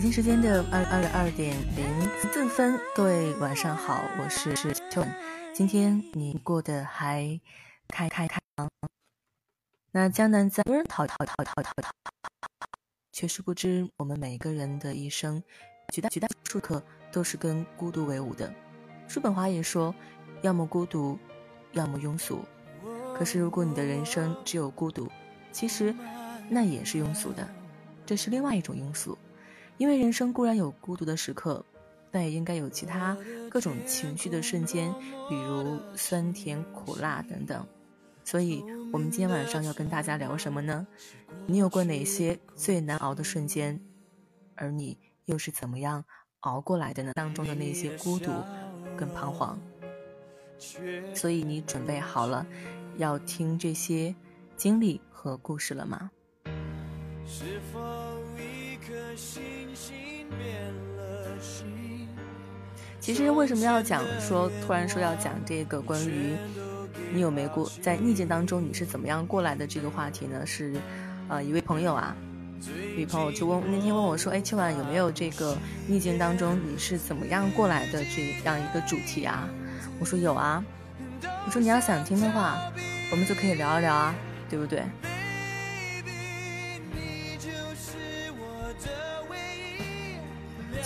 北京时间的二二十二点零四分各位晚上好我是是秋今天你过得还开开开吗？那江南在无人逃逃逃逃逃却是不知我们每个人的一生绝大绝大多数时刻都是跟孤独为伍的。叔本华也说要么孤独要么庸俗。可是如果你的人生只有孤独其实那也是庸俗的这是另外一种庸俗。因为人生固然有孤独的时刻，但也应该有其他各种情绪的瞬间，比如酸甜苦辣等等。所以，我们今天晚上要跟大家聊什么呢？你有过哪些最难熬的瞬间？而你又是怎么样熬过来的呢？当中的那些孤独跟彷徨。所以，你准备好了要听这些经历和故事了吗？是否？其实为什么要讲说突然说要讲这个关于你有没过在逆境当中你是怎么样过来的这个话题呢？是，呃，一位朋友啊，一位朋友就问那天问我说，哎，秋晚有没有这个逆境当中你是怎么样过来的这样一个主题啊？我说有啊，我说你要想听的话，我们就可以聊一聊啊，对不对？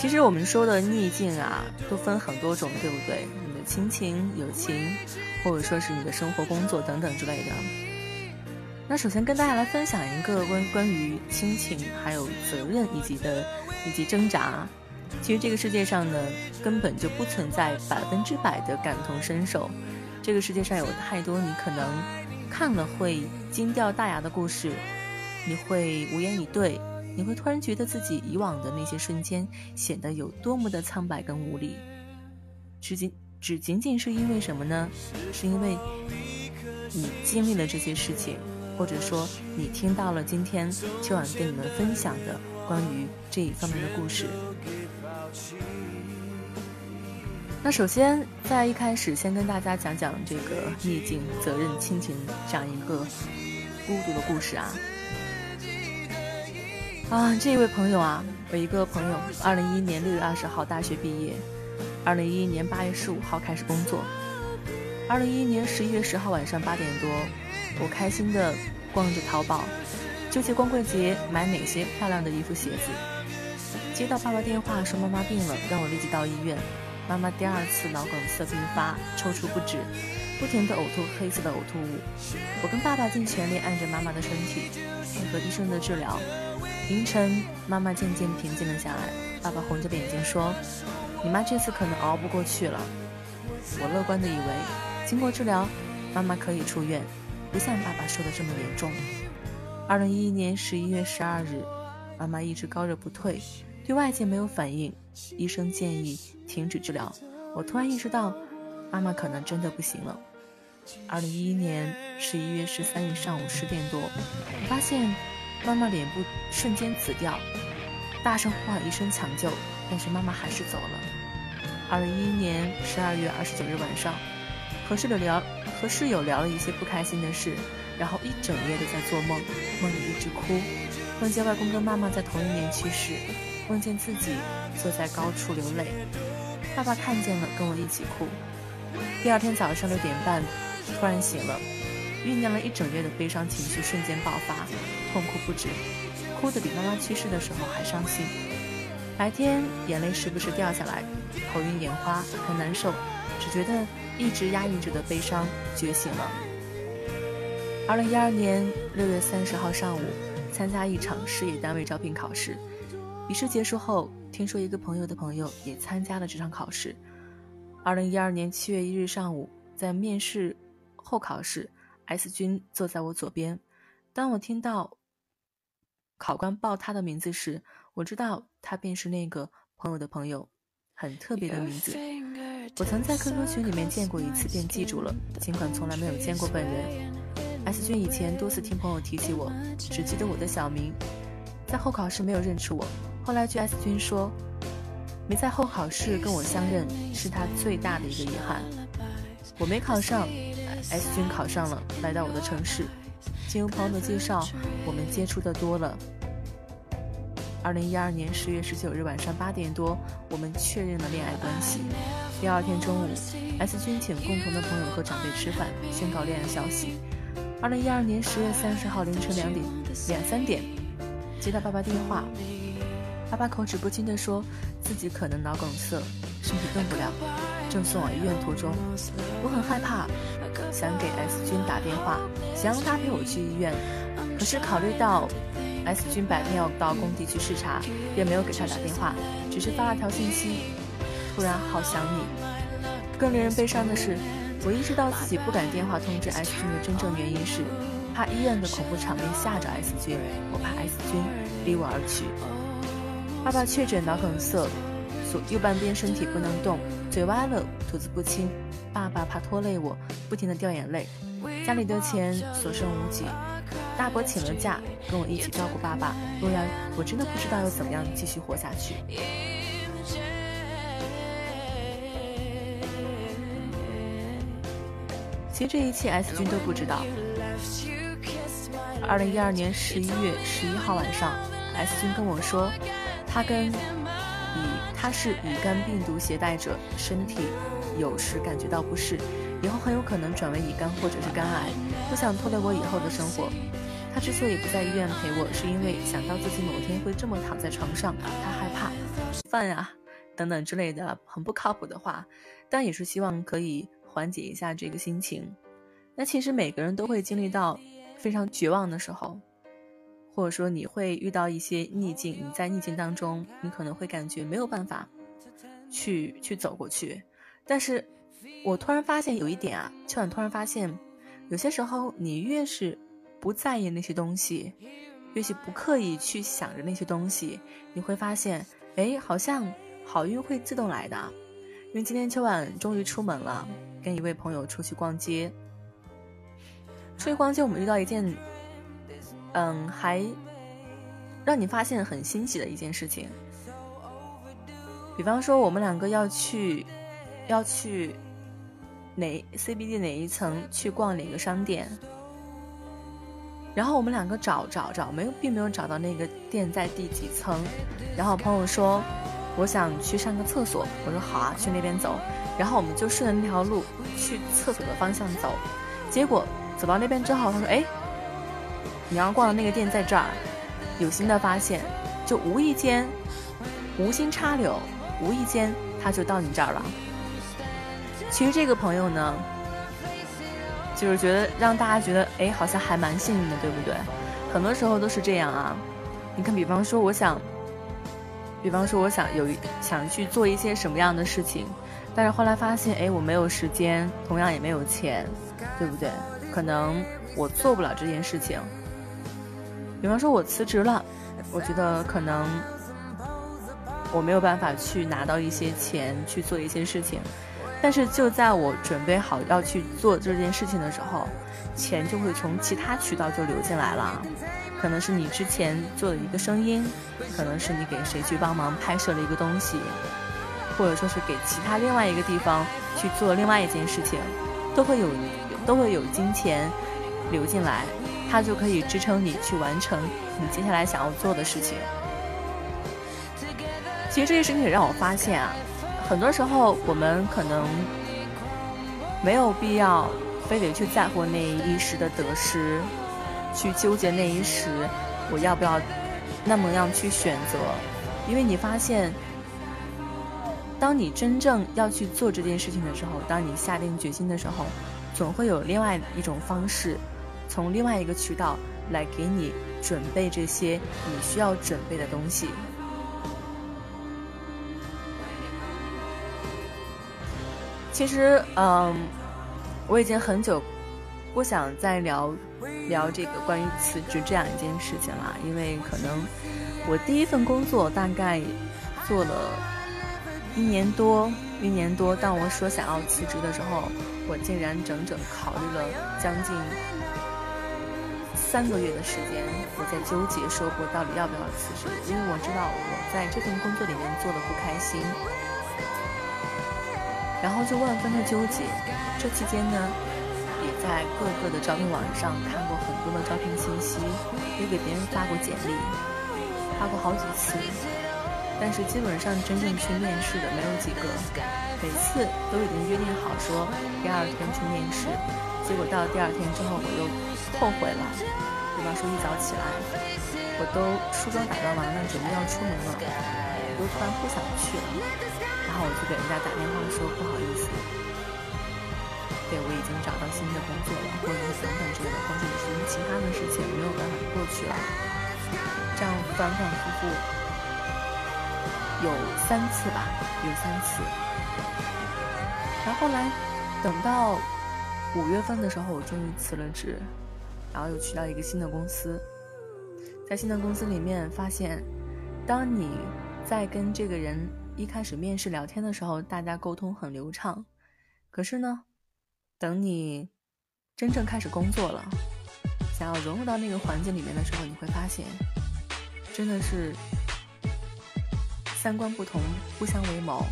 其实我们说的逆境啊，都分很多种，对不对？你的亲情、友情，或者说是你的生活、工作等等之类的。那首先跟大家来分享一个关关于亲情、还有责任以及的以及挣扎。其实这个世界上呢，根本就不存在百分之百的感同身受。这个世界上有太多你可能看了会惊掉大牙的故事，你会无言以对。你会突然觉得自己以往的那些瞬间显得有多么的苍白跟无力，只仅只仅仅是因为什么呢？是因为你经历了这些事情，或者说你听到了今天秋晚跟你们分享的关于这一方面的故事。那首先在一开始先跟大家讲讲这个逆境、责任、亲情这样一个孤独的故事啊。啊，这位朋友啊，我一个朋友，二零一一年六月二十号大学毕业，二零一一年八月十五号开始工作，二零一一年十一月十号晚上八点多，我开心的逛着淘宝，纠结光棍节买哪些漂亮的衣服鞋子，接到爸爸电话说妈妈病了，让我立即到医院，妈妈第二次脑梗塞并发，抽搐不止，不停的呕吐黑色的呕吐物，我跟爸爸尽全力按着妈妈的身体，配合医生的治疗。凌晨，妈妈渐渐平静了下来。爸爸红着眼睛说：“你妈这次可能熬不过去了。”我乐观的以为，经过治疗，妈妈可以出院，不像爸爸说的这么严重。二零一一年十一月十二日，妈妈一直高热不退，对外界没有反应，医生建议停止治疗。我突然意识到，妈妈可能真的不行了。二零一一年十一月十三日上午十点多，我发现。妈妈脸部瞬间紫掉，大声呼喊一声抢救，但是妈妈还是走了。二零一一年十二月二十九日晚上，和室友聊和室友聊了一些不开心的事，然后一整夜都在做梦，梦里一直哭，梦见外公跟妈妈在同一年去世，梦见自己坐在高处流泪，爸爸看见了跟我一起哭。第二天早上六点半，突然醒了。酝酿了一整夜的悲伤情绪瞬间爆发，痛哭不止，哭得比妈妈去世的时候还伤心。白天眼泪时不时掉下来，头晕眼花，很难受，只觉得一直压抑着的悲伤觉醒了。二零一二年六月三十号上午，参加一场事业单位招聘考试，笔试结束后，听说一个朋友的朋友也参加了这场考试。二零一二年七月一日上午，在面试后考试。S 君坐在我左边。当我听到考官报他的名字时，我知道他便是那个朋友的朋友，很特别的名字。我曾在 QQ 群里面见过一次，便记住了，尽管从来没有见过本人。S 君以前多次听朋友提起我，只记得我的小名，在候考室没有认出我。后来据 S 君说，没在候考室跟我相认，是他最大的一个遗憾。我没考上。S 君考上了，来到我的城市。经朋友的介绍，我们接触的多了。二零一二年十月十九日晚上八点多，我们确认了恋爱关系。第二天中午，S 君请共同的朋友和长辈吃饭，宣告恋爱消息。二零一二年十月三十号凌晨两点两三点，接到爸爸电话，爸爸口齿不清地说自己可能脑梗塞，身体动不了，正送往医院途中。我很害怕。想给 S 君打电话，想让他陪我去医院，可是考虑到 S 君白天要到工地去视察，便没有给他打电话，只是发了条信息：“突然好想你。”更令人悲伤的是，我意识到自己不敢电话通知 S 君的真正原因是，怕医院的恐怖场面吓着 S 君，我怕 S 君离我而去。爸爸确诊脑梗塞，左右半边身体不能动，嘴歪了，吐字不清。爸爸怕拖累我，不停的掉眼泪。家里的钱所剩无几，大伯请了假，跟我一起照顾爸爸，不然我真的不知道要怎么样继续活下去。其实这一切 S 君都不知道。二零一二年十一月十一号晚上，S 君跟我说，他跟乙他是乙肝病毒携带者，身体有时感觉到不适，以后很有可能转为乙肝或者是肝癌，不想拖累我以后的生活。他之所以不在医院陪我，是因为想到自己某天会这么躺在床上，他害怕饭呀等等之类的很不靠谱的话，但也是希望可以。缓解一下这个心情，那其实每个人都会经历到非常绝望的时候，或者说你会遇到一些逆境，你在逆境当中，你可能会感觉没有办法去去走过去。但是，我突然发现有一点啊，秋晚突然发现，有些时候你越是不在意那些东西，越是不刻意去想着那些东西，你会发现，哎，好像好运会自动来的。因为今天秋晚终于出门了。跟一位朋友出去逛街，出去逛街，我们遇到一件，嗯，还让你发现很欣喜的一件事情。比方说，我们两个要去，要去哪 CBD 哪一层去逛哪个商店，然后我们两个找找找，没有，并没有找到那个店在第几层。然后朋友说：“我想去上个厕所。”我说：“好啊，去那边走。”然后我们就顺着那条路去厕所的方向走，结果走到那边之后，他说：“哎，你要逛的那个店在这儿。”有新的发现，就无意间，无心插柳，无意间他就到你这儿了。其实这个朋友呢，就是觉得让大家觉得，哎，好像还蛮幸运的，对不对？很多时候都是这样啊。你看，比方说，我想，比方说，我想有想去做一些什么样的事情。但是后来发现，哎，我没有时间，同样也没有钱，对不对？可能我做不了这件事情。比方说，我辞职了，我觉得可能我没有办法去拿到一些钱去做一些事情。但是就在我准备好要去做这件事情的时候，钱就会从其他渠道就流进来了。可能是你之前做的一个声音，可能是你给谁去帮忙拍摄了一个东西。或者说是给其他另外一个地方去做另外一件事情，都会有都会有金钱流进来，它就可以支撑你去完成你接下来想要做的事情。其实这些事情也让我发现啊，很多时候我们可能没有必要非得去在乎那一时的得失，去纠结那一时我要不要那么样去选择，因为你发现。当你真正要去做这件事情的时候，当你下定决心的时候，总会有另外一种方式，从另外一个渠道来给你准备这些你需要准备的东西。其实，嗯，我已经很久不想再聊聊这个关于辞职这样一件事情了，因为可能我第一份工作大概做了。一年多，一年多。当我说想要辞职的时候，我竟然整整考虑了将近三个月的时间。我在纠结，说我到底要不要辞职？因为我知道我在这份工作里面做的不开心，然后就万分的纠结。这期间呢，也在各个的招聘网上看过很多的招聘信息，也给别人发过简历，发过好几次。但是基本上真正去面试的没有几个，每次都已经约定好说第二天去面试，结果到了第二天之后我又后悔了。比方说一早起来，我都梳妆打扮完了，准备要出门了，我又突然不想去了，然后我就给人家打电话说不好意思，对我已经找到新的工作了，或者是等等之类的，或者是因为其他的事情没有办法过去了。这样反反复复有三次吧，有三次。然后后来等到五月份的时候，我终于辞了职，然后又去到一个新的公司。在新的公司里面，发现当你在跟这个人一开始面试聊天的时候，大家沟通很流畅。可是呢，等你真正开始工作了，想要融入到那个环境里面的时候，你会发现，真的是三观不同，不相为谋，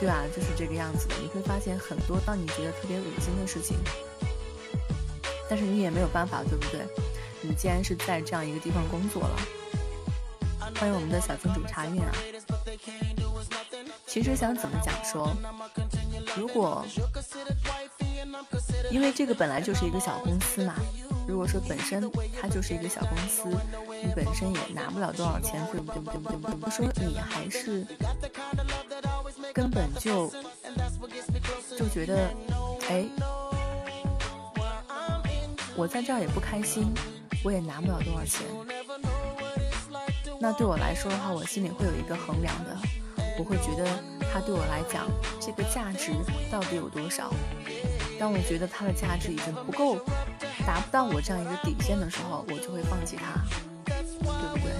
对吧？就是这个样子的。你会发现很多让你觉得特别恶心的事情，但是你也没有办法，对不对？你既然是在这样一个地方工作了，欢迎我们的小金主茶韵啊！其实想怎么讲说，如果因为这个本来就是一个小公司嘛，如果说本身它就是一个小公司，你本身也拿不了多少钱，对不对？对不对？对不对？说你还是根本就就觉得，哎，我在这儿也不开心。我也拿不了多少钱，那对我来说的话，我心里会有一个衡量的，我会觉得它对我来讲这个价值到底有多少。当我觉得它的价值已经不够，达不到我这样一个底线的时候，我就会放弃它，对不对？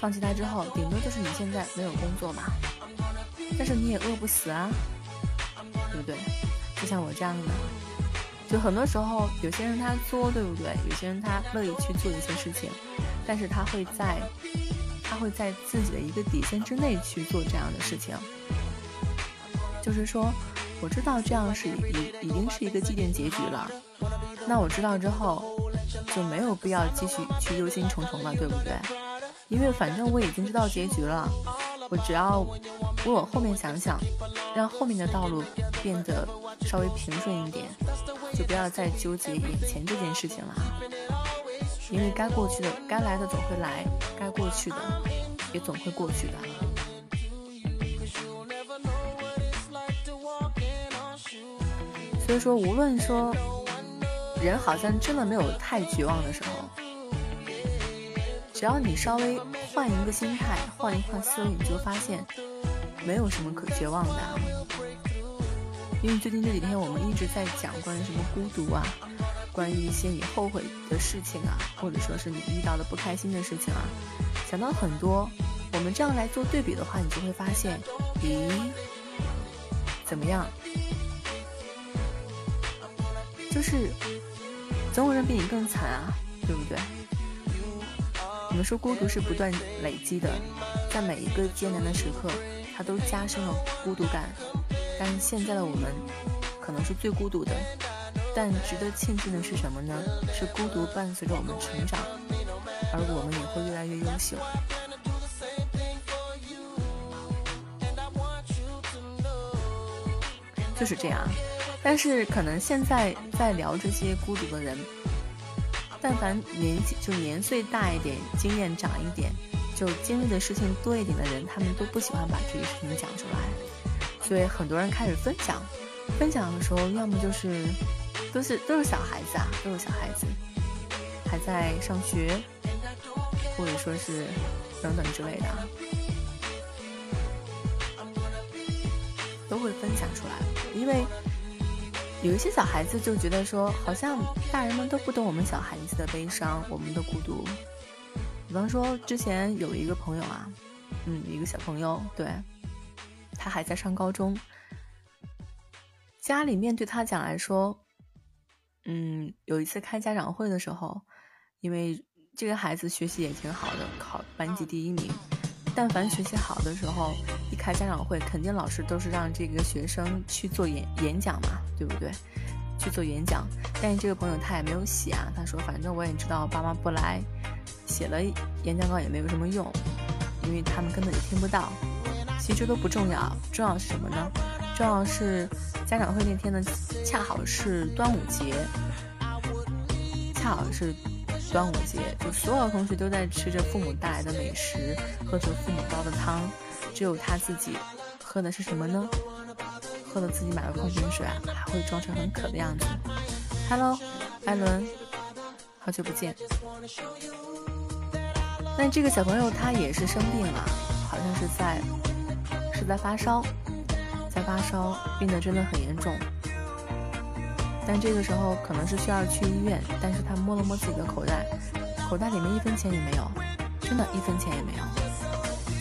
放弃它之后，顶多就是你现在没有工作嘛，但是你也饿不死啊，对不对？就像我这样的。就很多时候，有些人他作，对不对？有些人他乐意去做一些事情，但是他会在，他会在自己的一个底线之内去做这样的事情。就是说，我知道这样是已已经是一个既定结局了，那我知道之后就没有必要继续去忧心忡忡了，对不对？因为反正我已经知道结局了，我只要为我后面想想，让后面的道路变得稍微平顺一点。就不要再纠结眼前这件事情了，因为该过去的、该来的总会来，该过去的也总会过去的。所以说，无论说人好像真的没有太绝望的时候，只要你稍微换一个心态，换一换思维，你就发现没有什么可绝望的。因为最近这几天我们一直在讲关于什么孤独啊，关于一些你后悔的事情啊，或者说是你遇到的不开心的事情啊，想到很多。我们这样来做对比的话，你就会发现，咦，怎么样？就是总有人比你更惨啊，对不对？我们说孤独是不断累积的，在每一个艰难的时刻，它都加深了孤独感。但是现在的我们，可能是最孤独的。但值得庆幸的是什么呢？是孤独伴随着我们成长，而我们也会越来越优秀。就是这样。但是可能现在在聊这些孤独的人，但凡年纪就年岁大一点、经验长一点、就经历的事情多一点的人，他们都不喜欢把这个事情讲出来。所以很多人开始分享，分享的时候，要么就是都是都是小孩子啊，都是小孩子，还在上学，或者说是等等之类的啊，都会分享出来。因为有一些小孩子就觉得说，好像大人们都不懂我们小孩子的悲伤，我们的孤独。比方说，之前有一个朋友啊，嗯，一个小朋友，对。他还在上高中，家里面对他讲来说，嗯，有一次开家长会的时候，因为这个孩子学习也挺好的，考班级第一名。但凡学习好的时候，一开家长会，肯定老师都是让这个学生去做演演讲嘛，对不对？去做演讲。但是这个朋友他也没有写啊，他说反正我也知道爸妈不来，写了演讲稿也没有什么用，因为他们根本就听不到。其实这都不重要，重要是什么呢？重要是家长会那天呢，恰好是端午节，恰好是端午节，就所有同学都在吃着父母带来的美食，喝着父母煲的汤，只有他自己喝的是什么呢？喝了自己买的矿泉水，还会装成很渴的样子。Hello，艾伦，好久不见。那这个小朋友他也是生病了，好像是在是在发烧，在发烧，病得真的很严重。但这个时候可能是需要去医院，但是他摸了摸自己的口袋，口袋里面一分钱也没有，真的一分钱也没有，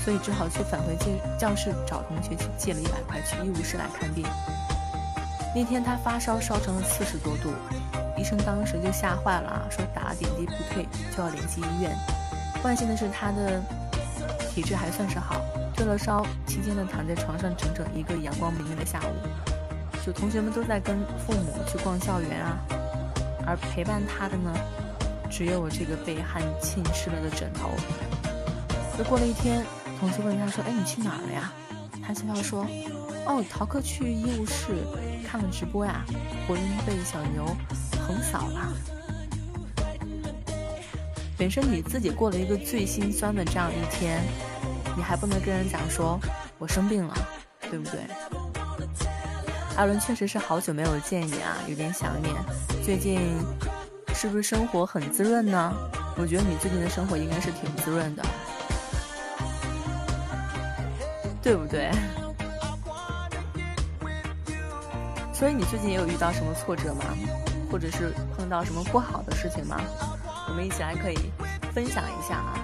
所以只好去返回教教室找同学去借了一百块去医务室来看病。那天他发烧烧成了四十多度，医生当时就吓坏了，说打了点滴不退就要联系医院。万幸的是他的体质还算是好，退了烧期间呢躺在床上整整一个阳光明媚的下午。就同学们都在跟父母去逛校园啊，而陪伴他的呢，只有我这个被汗浸湿了的枕头。又过了一天，同学问他说：“哎，你去哪儿了呀？”他笑笑说：“哦，逃课去医务室看了直播呀，活人被小牛横扫了。”本身你自己过了一个最心酸的这样一天，你还不能跟人讲说“我生病了”，对不对？艾伦确实是好久没有见你啊，有点想念。最近是不是生活很滋润呢？我觉得你最近的生活应该是挺滋润的，对不对？所以你最近也有遇到什么挫折吗？或者是碰到什么不好的事情吗？我们一起来可以分享一下啊。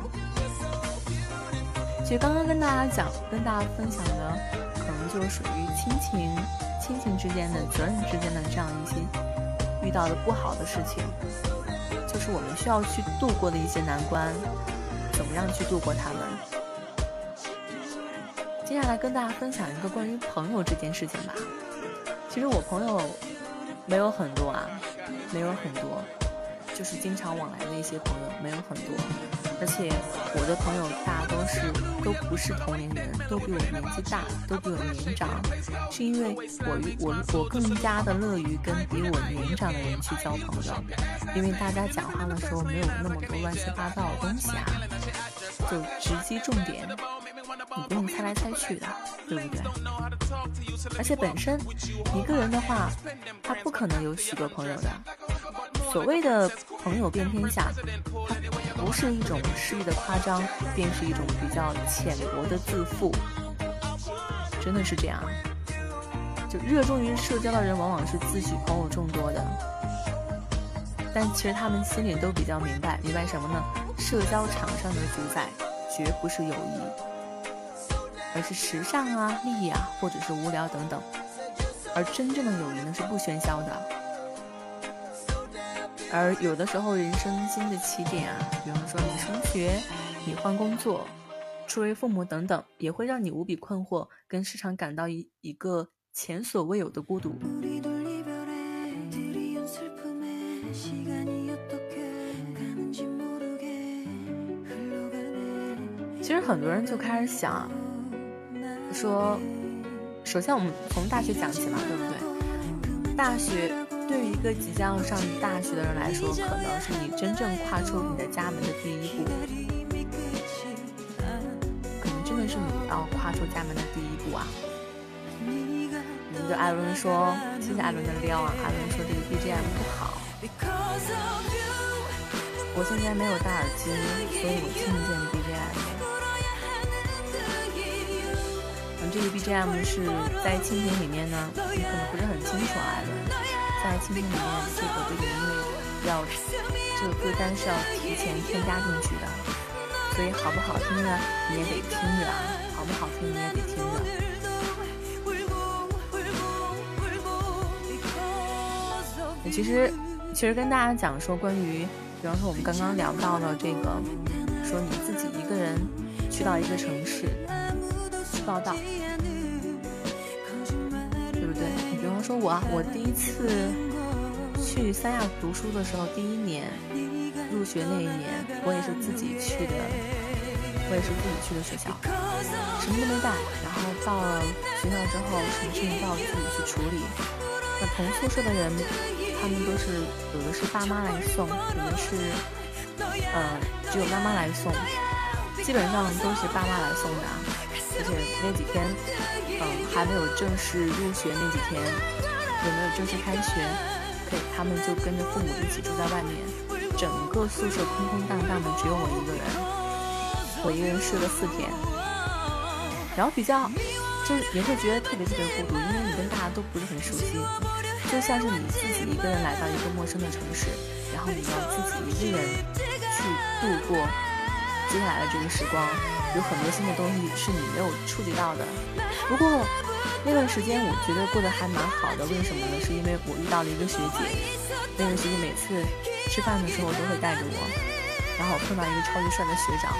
其实刚刚跟大家讲、跟大家分享的，可能就属于亲情。亲情之间的、责任之间的这样一些遇到的不好的事情，就是我们需要去度过的一些难关，怎么样去度过他们？接下来跟大家分享一个关于朋友这件事情吧。其实我朋友没有很多啊，没有很多，就是经常往来的一些朋友没有很多。而且我的朋友大多是都不是同龄人，都比我年纪大，都比我年长，是因为我我我更加的乐于跟比我年长的人去交朋友，因为大家讲话的时候没有那么多乱七八糟的东西啊，就直击重点，你不用猜来猜去的，对不对？而且本身一个人的话，他不可能有许多朋友的。所谓的朋友遍天下，它不是一种诗意的夸张，便是一种比较浅薄的自负。真的是这样，就热衷于社交的人，往往是自诩朋友众多的，但其实他们心里都比较明白，明白什么呢？社交场上的主宰绝不是友谊，而是时尚啊、利益啊，或者是无聊等等。而真正的友谊呢，是不喧嚣的。而有的时候，人生新的起点啊，比方说你升学、你换工作、出为父母等等，也会让你无比困惑，跟时常感到一一个前所未有的孤独。其实很多人就开始想，说，首先我们从大学讲起嘛，对不对？大学。对于一个即将要上大学的人来说，可能是你真正跨出你的家门的第一步，可能真的是你要跨出家门的第一步啊！一个艾伦说：“谢谢艾伦的撩啊！”艾伦说：“这个 BGM 不好。”我现在没有戴耳机，所以我听不见这个 BGM 是在蜻蜓里面呢，你可能不是很清楚，艾伦。在蜻蜓里面，这个背景音乐要这个歌单是要提前添加进去的，所以好不好听呢？你也得听着，好不好听你也得听着。其实，其实跟大家讲说，关于，比方说我们刚刚聊到了这个，说你自己一个人去到一个城市去报道。说我啊，我第一次去三亚读书的时候，第一年入学那一年，我也是自己去的，我也是自己去的学校，什么都没带。然后到了学校之后，什么事情都要自己去处理。那同宿舍的人，他们都是有的是爸妈来送，有的是呃只有妈妈来送，基本上都是爸妈来送的。而且那几天，嗯，还没有正式入学那几天，也没有正式开学，可以他们就跟着父母一起住在外面，整个宿舍空空荡荡的，只有我一个人，我一个人睡了四天，然后比较就是也会觉得特别特别孤独，因为你跟大家都不是很熟悉，就像是你自己一个人来到一个陌生的城市，然后你要自己一个人去度过接下来的这个时光，有很多新的东西是你没有触及到的。不过那段时间我觉得过得还蛮好的，为什么呢？是因为我遇到了一个学姐，那个学姐每次吃饭的时候都会带着我，然后碰到一个超级帅的学长，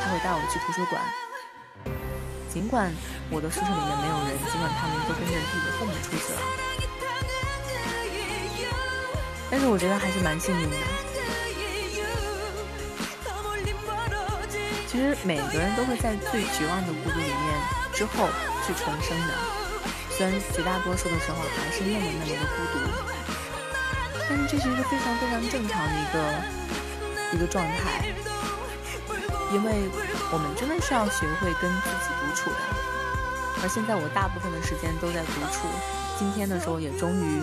他会带我去图书馆。尽管我的宿舍里面没有人，尽管他们都跟着自己的父母出去了，但是我觉得还是蛮幸运的。其实每个人都会在最绝望的孤独里面之后去重生的，虽然绝大多数的时候还是那么那么的孤独，但是这是一个非常非常正常的一个一个状态，因为我们真的是要学会跟自己独处的。而现在我大部分的时间都在独处，今天的时候也终于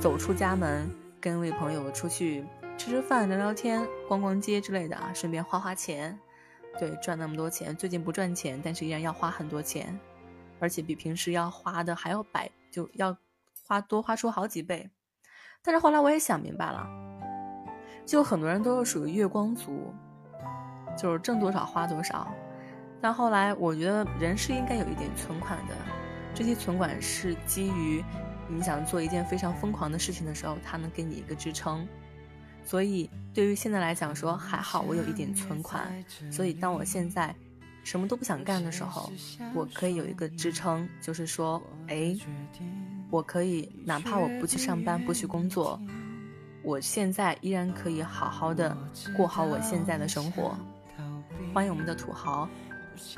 走出家门，跟一位朋友出去吃吃饭、聊聊天、逛逛街之类的啊，顺便花花钱。对，赚那么多钱，最近不赚钱，但是依然要花很多钱，而且比平时要花的还要百，就要花多花出好几倍。但是后来我也想明白了，就很多人都是属于月光族，就是挣多少花多少。但后来我觉得人是应该有一点存款的，这些存款是基于你想做一件非常疯狂的事情的时候，它能给你一个支撑。所以，对于现在来讲，说还好我有一点存款，所以当我现在什么都不想干的时候，我可以有一个支撑，就是说，哎，我可以哪怕我不去上班，不去工作，我现在依然可以好好的过好我现在的生活。欢迎我们的土豪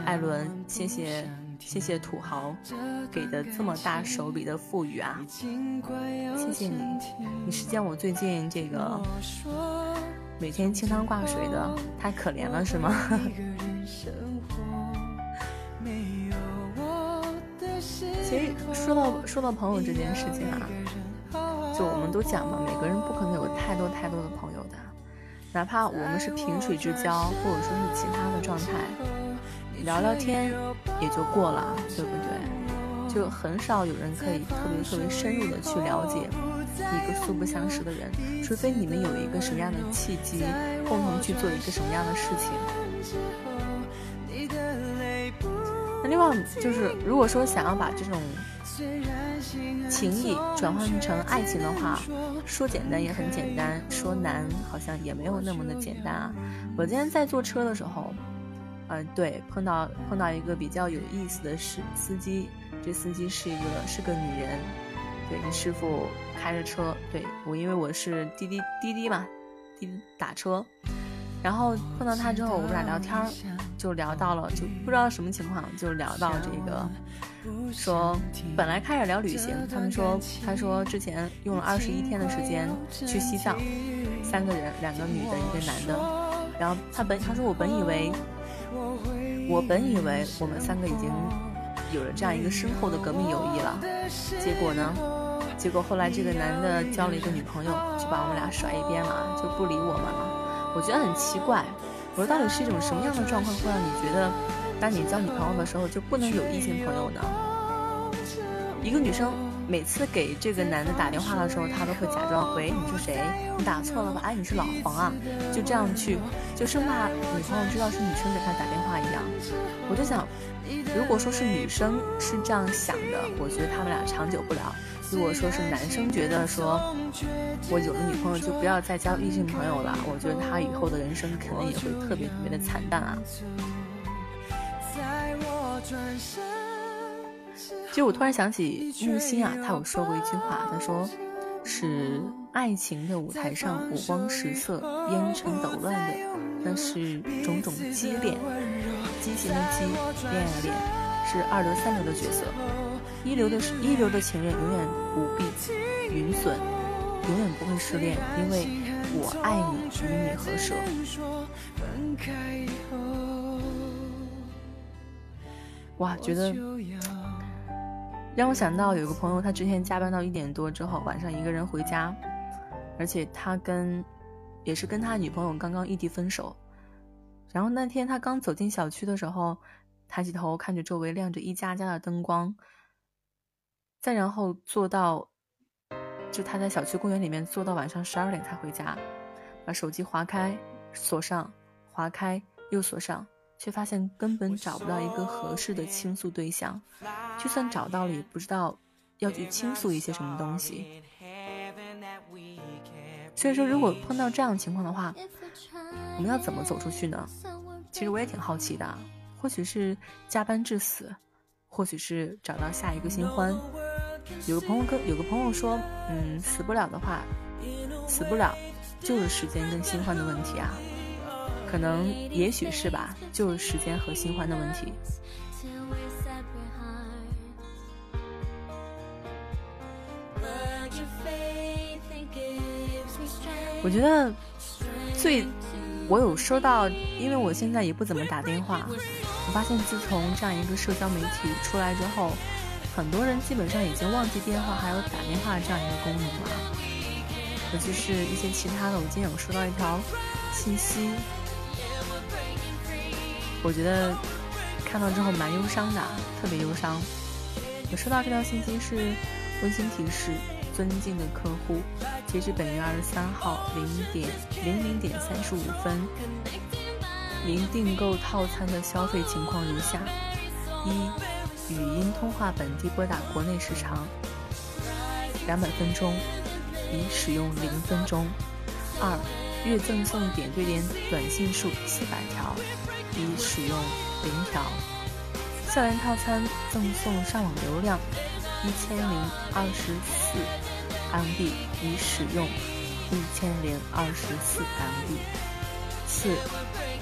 艾伦，谢谢谢谢土豪给的这么大手笔的富裕啊！谢谢你，你是见我最近这个每天清汤挂水的，太可怜了是吗？其实说到说到朋友这件事情啊，就我们都讲嘛，每个人不可能有太多太多的朋友的，哪怕我们是萍水之交，或者说是其他的状态，聊聊天也就过了，对不对？就很少有人可以特别特别深入的去了解一个素不相识的人，除非你们有一个什么样的契机，共同去做一个什么样的事情。那另外就是，如果说想要把这种情谊转换成爱情的话，说简单也很简单，说难好像也没有那么的简单啊。我今天在坐车的时候，嗯、对，碰到碰到一个比较有意思的司司机，这司机是一个是个女人，对，这师傅开着车，对我因为我是滴滴滴滴嘛，滴滴打车，然后碰到他之后，我们俩聊天儿，就聊到了，就不知道什么情况，就聊到这个，说本来开始聊旅行，他们说，他说之前用了二十一天的时间去西藏，三个人，两个女的，一个男的，然后他本他说我本以为，我本以为我们三个已经有了这样一个深厚的革命友谊了，结果呢？结果后来这个男的交了一个女朋友，就把我们俩甩一边了，就不理我们了。我觉得很奇怪，我说到底是一种什么样的状况会让你觉得，当你交女朋友的时候就不能有异性朋友呢？一个女生每次给这个男的打电话的时候，他都会假装喂，你是谁？你打错了吧？哎，你是老黄啊？就这样去，就生怕女朋友知道是女生给他打电话一样。我就想，如果说是女生是这样想的，我觉得他们俩长久不了。如果说是男生觉得说，我有了女朋友就不要再交异性朋友了，我觉得他以后的人生肯定也会特别特别的惨淡啊。在我转身其实我突然想起木心啊，他有说过一句话，他说：“是爱情的舞台上五光十色、烟尘抖乱的，那是种种畸恋，畸形的畸，恋爱的恋，是二流三流的角色。一流的是一流的情人永远不必云损，永远不会失恋，因为我爱你，与你何舍。”哇，觉得让我想到有个朋友，他之前加班到一点多之后，晚上一个人回家，而且他跟也是跟他女朋友刚刚异地分手。然后那天他刚走进小区的时候，抬起头看着周围亮着一家家的灯光，再然后坐到，就他在小区公园里面坐到晚上十二点才回家，把手机划开锁上，划开又锁上，却发现根本找不到一个合适的倾诉对象，就算找到了，也不知道要去倾诉一些什么东西。所以说，如果碰到这样情况的话，我们要怎么走出去呢？其实我也挺好奇的，或许是加班致死，或许是找到下一个新欢。有个朋友跟有个朋友说，嗯，死不了的话，死不了，就是时间跟新欢的问题啊。可能也许是吧，就是时间和新欢的问题。我觉得最我有收到，因为我现在也不怎么打电话。我发现自从这样一个社交媒体出来之后，很多人基本上已经忘记电话还有打电话这样一个功能了。尤其是一些其他的，我今天有收到一条信息，我觉得看到之后蛮忧伤的，特别忧伤。我收到这条信息是温馨提示。尊敬的客户，截至本月二十三号零点零零点三十五分，您订购套餐的消费情况如下：一、语音通话本地拨打国内时长两百分钟，已使用零分钟；二、月赠送点对点短信数四百条，已使用零条；校园套餐赠送上网流量。一千零二十四 MB 已使用一千零二十四 MB。四、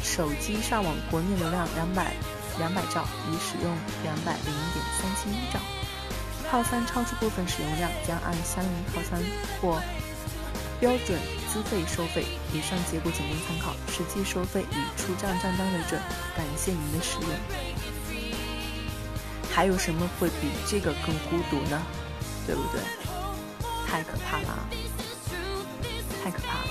手机上网国内流量两百两百兆已使用两百零一点三七兆。套餐超出部分使用量将按相应套餐或标准资费收费。以上结果仅供参考，实际收费以出账账单为准。感谢您的使用。还有什么会比这个更孤独呢？对不对？太可怕了，太可怕了。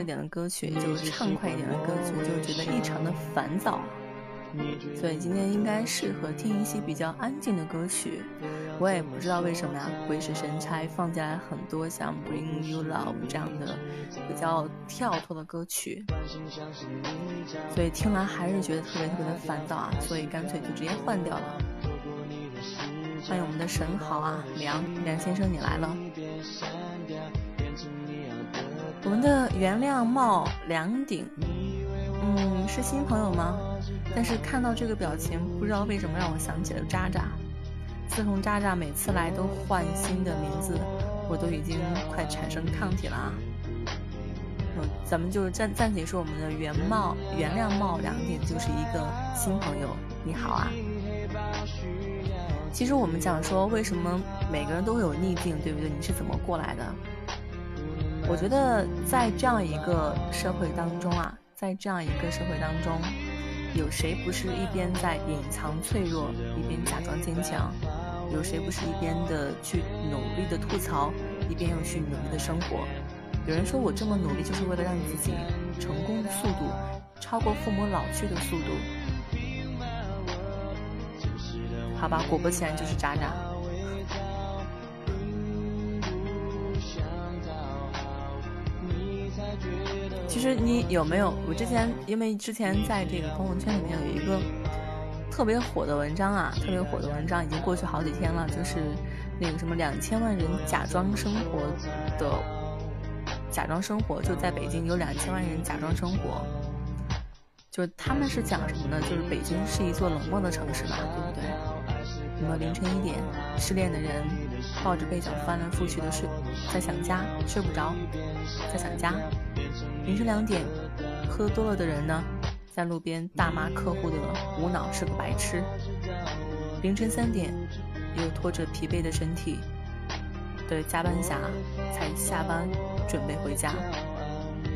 一点的歌曲，就是畅快一点的歌曲，就觉得异常的烦躁。所以今天应该适合听一些比较安静的歌曲。我也不知道为什么呀，鬼使神差放进来很多像《Bring You Love》这样的比较跳脱的歌曲，所以听完还是觉得特别特别的烦躁啊，所以干脆就直接换掉了。欢迎我们的神豪啊，梁梁先生你来了。我们的原谅帽梁顶，嗯，是新朋友吗？但是看到这个表情，不知道为什么让我想起了渣渣。自从渣渣每次来都换新的名字，我都已经快产生抗体了啊！咱们就暂暂且说我们的原貌原谅帽两点就是一个新朋友，你好啊！其实我们讲说为什么每个人都会有逆境，对不对？你是怎么过来的？我觉得在这样一个社会当中啊，在这样一个社会当中，有谁不是一边在隐藏脆弱，一边假装坚强？有谁不是一边的去努力的吐槽，一边又去努力的生活？有人说我这么努力就是为了让自己成功的速度超过父母老去的速度。好吧，果不其然就是渣渣。其实你有没有？我之前因为之前在这个朋友圈里面有一个特别火的文章啊，特别火的文章已经过去好几天了，就是那个什么两千万人假装生活的假装生活，就在北京有两千万人假装生活，就他们是讲什么呢？就是北京是一座冷漠的城市嘛，对不对？那么凌晨一点，失恋的人抱着被角翻来覆去的睡，在想家，睡不着，在想家。凌晨两点，喝多了的人呢，在路边大骂客户的无脑是个白痴。凌晨三点，又拖着疲惫的身体的加班侠才下班准备回家。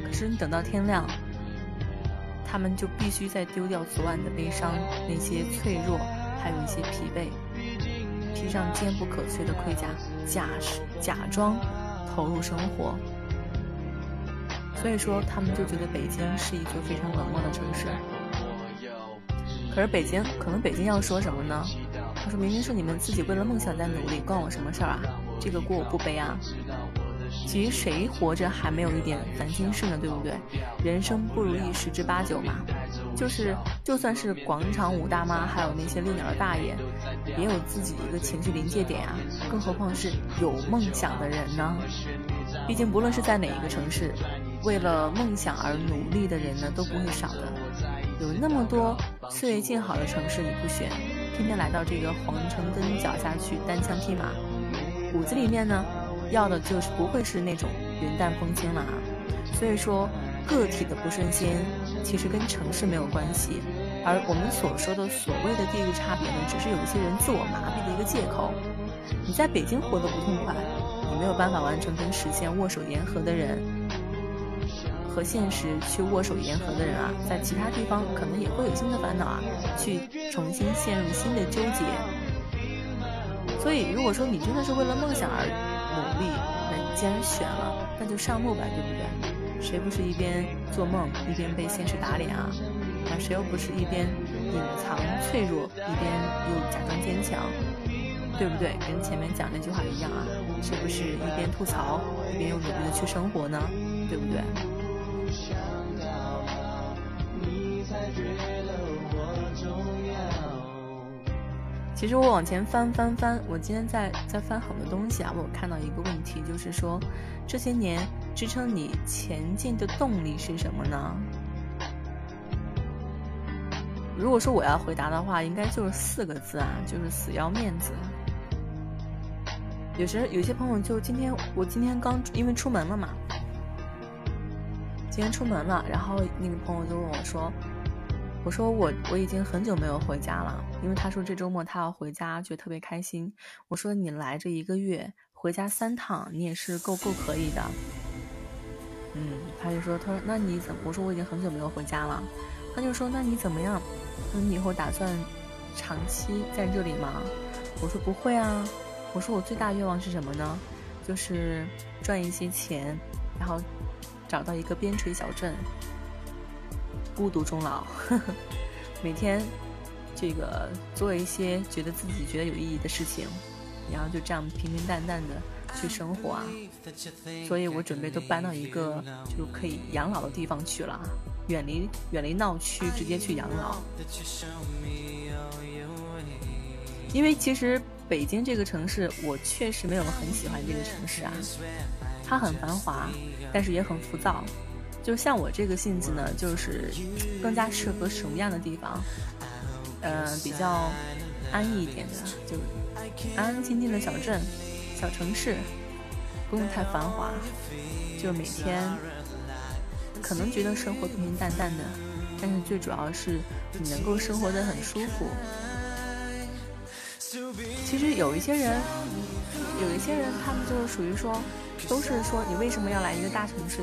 可是你等到天亮，他们就必须再丢掉昨晚的悲伤，那些脆弱，还有一些疲惫。披上坚不可摧的盔甲，假假装投入生活。所以说，他们就觉得北京是一座非常冷漠的城市。可是北京，可能北京要说什么呢？他说明明是你们自己为了梦想在努力，关我什么事儿啊？这个锅我不背啊。其实谁活着还没有一点烦心事呢？对不对？人生不如意十之八九嘛。就是，就算是广场舞大妈，还有那些遛鸟的大爷，也有自己的一个情绪临界点啊。更何况是有梦想的人呢？毕竟不论是在哪一个城市，为了梦想而努力的人呢，都不会少的。有那么多岁月静好的城市你不选，偏偏来到这个皇城根脚下去单枪匹马，骨子里面呢，要的就是不会是那种云淡风轻了啊。所以说。个体的不顺心，其实跟城市没有关系，而我们所说的所谓的地域差别呢，只是有一些人自我麻痹的一个借口。你在北京活得不痛快，你没有办法完成跟实现握手言和的人，和现实去握手言和的人啊，在其他地方可能也会有新的烦恼啊，去重新陷入新的纠结。所以，如果说你真的是为了梦想而努力，那你既然选了，那就上路吧，对不对？谁不是一边做梦一边被现实打脸啊？那谁又不是一边隐藏脆弱一边又假装坚强，对不对？跟前面讲那句话一样啊，谁不是一边吐槽一边又努力的去生活呢？对不对？其实我往前翻翻翻，我今天在在翻很多东西啊，我看到一个问题，就是说这些年支撑你前进的动力是什么呢？如果说我要回答的话，应该就是四个字啊，就是死要面子。有时有些朋友就今天我今天刚因为出门了嘛，今天出门了，然后那个朋友就问我说。我说我我已经很久没有回家了，因为他说这周末他要回家，觉得特别开心。我说你来这一个月回家三趟，你也是够够可以的。嗯，他就说他说那你怎么？我说我已经很久没有回家了，他就说那你怎么样？那你以后打算长期在这里吗？我说不会啊。我说我最大愿望是什么呢？就是赚一些钱，然后找到一个边陲小镇。孤独终老，每天这个做一些觉得自己觉得有意义的事情，然后就这样平平淡淡的去生活啊。所以我准备都搬到一个就可以养老的地方去了，远离远离闹区，直接去养老。因为其实北京这个城市，我确实没有很喜欢这个城市啊，它很繁华，但是也很浮躁。就像我这个性子呢，就是更加适合什么样的地方？呃，比较安逸一点的，就安安静静的小镇、小城市，不用太繁华，就每天可能觉得生活平平淡淡的，但是最主要是你能够生活的很舒服。其实有一些人，有一些人，他们就是属于说，都是说你为什么要来一个大城市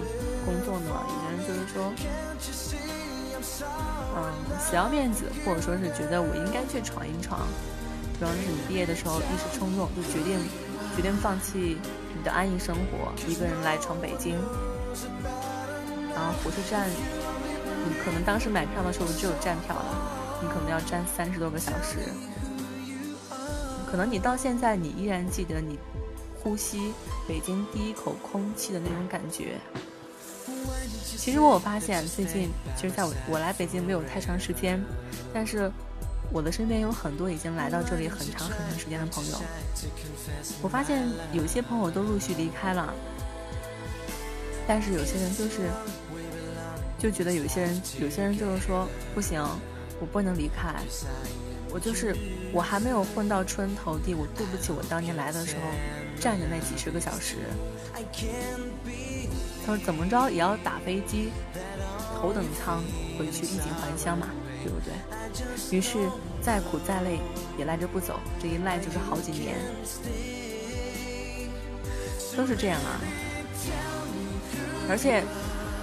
工作呢？有的人就是说，嗯，死要面子，或者说是觉得我应该去闯一闯。比方说你毕业的时候一时冲动，就决定决定放弃你的安逸生活，一个人来闯北京。然后火车站，你可能当时买票的时候只有站票了，你可能要站三十多个小时。可能你到现在，你依然记得你呼吸北京第一口空气的那种感觉。其实我发现最近，其实在我我来北京没有太长时间，但是我的身边有很多已经来到这里很长很长时间的朋友。我发现有些朋友都陆续离开了，但是有些人就是就觉得有些人有些人就是说不行，我不能离开。我就是，我还没有混到出人头地，我对不起我当年来的时候站的那几十个小时。他说怎么着也要打飞机，头等舱回去衣锦还乡嘛，对不对？于是再苦再累也赖着不走，这一赖就是好几年，都是这样啊。而且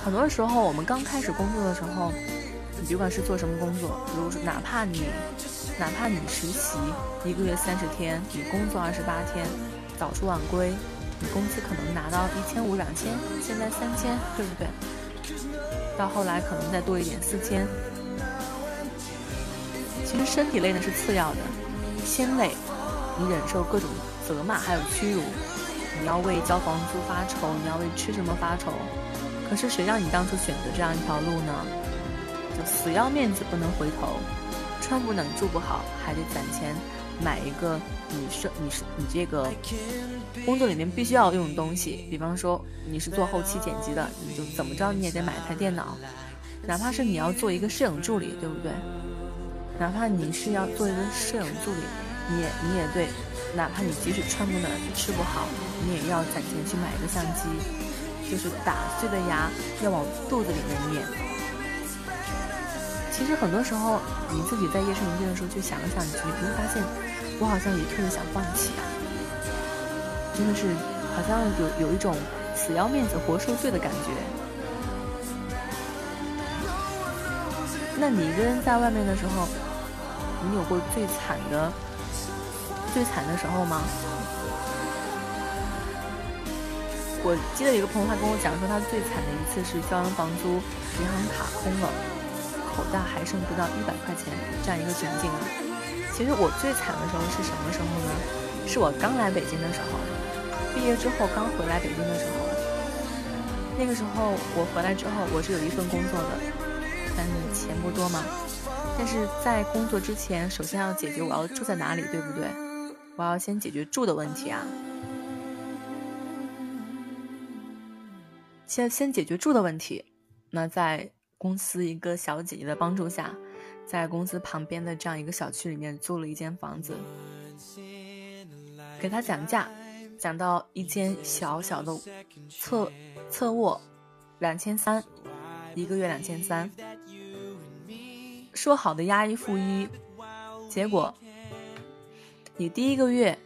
很多时候我们刚开始工作的时候，你别管是做什么工作，比如说哪怕你。哪怕你实习一个月三十天，你工作二十八天，早出晚归，你工资可能拿到一千五两千，现在三千，对不对？到后来可能再多一点四千。其实身体累呢是次要的，先累，你忍受各种责骂还有屈辱，你要为交房租发愁，你要为吃什么发愁。可是谁让你当初选择这样一条路呢？就死要面子不能回头。穿不冷，住不好，还得攒钱买一个你是你是你这个工作里面必须要用的东西。比方说你是做后期剪辑的，你就怎么着你也得买台电脑。哪怕是你要做一个摄影助理，对不对？哪怕你是要做一个摄影助理，你也你也对。哪怕你即使穿不暖，吃不好，你也要攒钱去买一个相机。就是打碎的牙要往肚子里面咽。其实很多时候，你自己在夜深人静的时候去想一想，你你会发现，我好像也特别想放弃啊，真的是好像有有一种死要面子活受罪的感觉。那你一个人在外面的时候，你有过最惨的、最惨的时候吗？我记得有个朋友他跟我讲说，他最惨的一次是交完房租，银行卡空了。口袋还剩不到一百块钱，这样一个窘境啊！其实我最惨的时候是什么时候呢？是我刚来北京的时候，毕业之后刚回来北京的时候。那个时候我回来之后，我是有一份工作的，但是钱不多嘛。但是在工作之前，首先要解决我要住在哪里，对不对？我要先解决住的问题啊。先先解决住的问题，那在。公司一个小姐姐的帮助下，在公司旁边的这样一个小区里面租了一间房子，给他讲价，讲到一间小小的侧侧卧，两千三，一个月两千三，说好的押一付一，结果你第一个月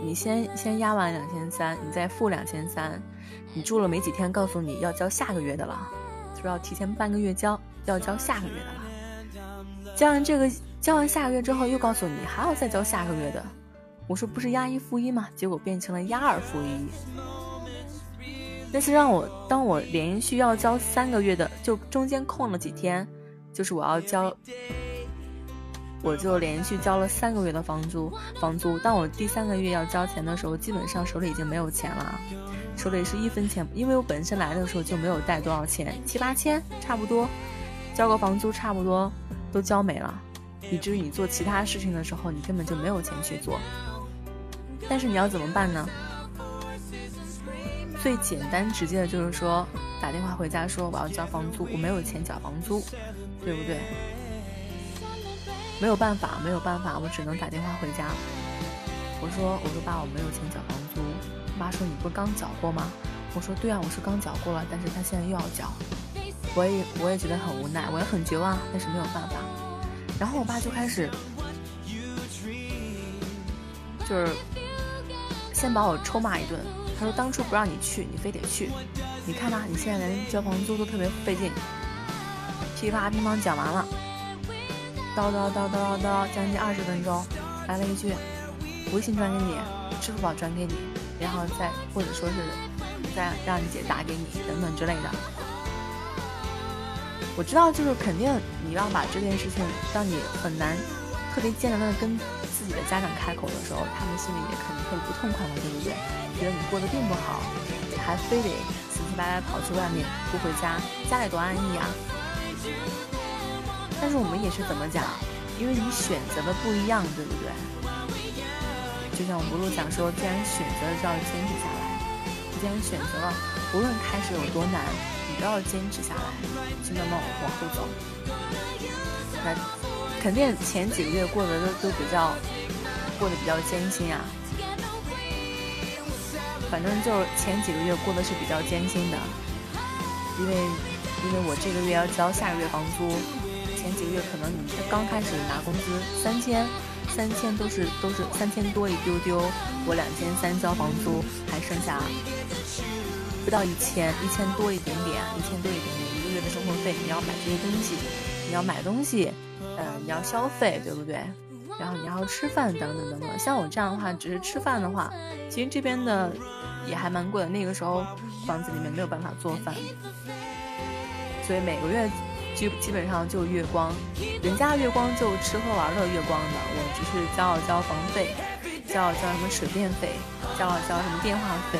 你先先押完两千三，你再付两千三，你住了没几天，告诉你要交下个月的了。说要提前半个月交，要交下个月的了。交完这个，交完下个月之后，又告诉你还要再交下个月的。我说不是押一付一吗？结果变成了押二付一。那是让我，当我连续要交三个月的，就中间空了几天，就是我要交，我就连续交了三个月的房租。房租，当我第三个月要交钱的时候，基本上手里已经没有钱了。手里是一分钱，因为我本身来的时候就没有带多少钱，七八千差不多，交个房租差不多都交没了，以至于你做其他事情的时候，你根本就没有钱去做。但是你要怎么办呢？最简单直接的就是说打电话回家说我要交房租，我没有钱缴房租，对不对？没有办法，没有办法，我只能打电话回家。我说我说爸，我没有钱缴房租。妈说你不是刚缴过吗？我说对啊，我是刚缴过了，但是他现在又要缴。我也我也觉得很无奈，我也很绝望，但是没有办法。然后我爸就开始，就是先把我抽骂一顿。他说当初不让你去，你非得去。你看吧，你现在连交房租都特别费劲。噼啪乒乓讲完了，叨叨叨叨叨叨，将近二十分钟，来了一句：微信转给你，支付宝转给你，然后再或者说是再让你姐打给你等等之类的。我知道，就是肯定你要把这件事情，当你很难、特别艰难的跟自己的家长开口的时候，他们心里也肯定会不痛快嘛，对不对？觉得你过得并不好，还非得死乞白赖跑去外面不回家，家里多安逸啊！但是我们也是怎么讲？因为你选择的不一样，对不对？就像我不路讲说，既然选择了，就要坚持下来。既然选择了，无论开始有多难。你都要坚持下来，去慢慢往后走。那肯定前几个月过得都都比较过得比较艰辛啊。反正就前几个月过得是比较艰辛的，因为因为我这个月要交下个月房租，前几个月可能你刚开始拿工资三千，三千都是都是三千多一丢丢，我两千三交房租，还剩下。不到一千，一千多一点点，一千多一点点，一个月的生活费，你要买这些东西，你要买东西，嗯，你要消费，对不对？然后你要吃饭，等等等等。像我这样的话，只是吃饭的话，其实这边的也还蛮贵的。那个时候房子里面没有办法做饭，所以每个月基本上就月光，人家月光就吃喝玩乐月光的，我只是交了交房费，交了交什么水电费，交了交什么电话费。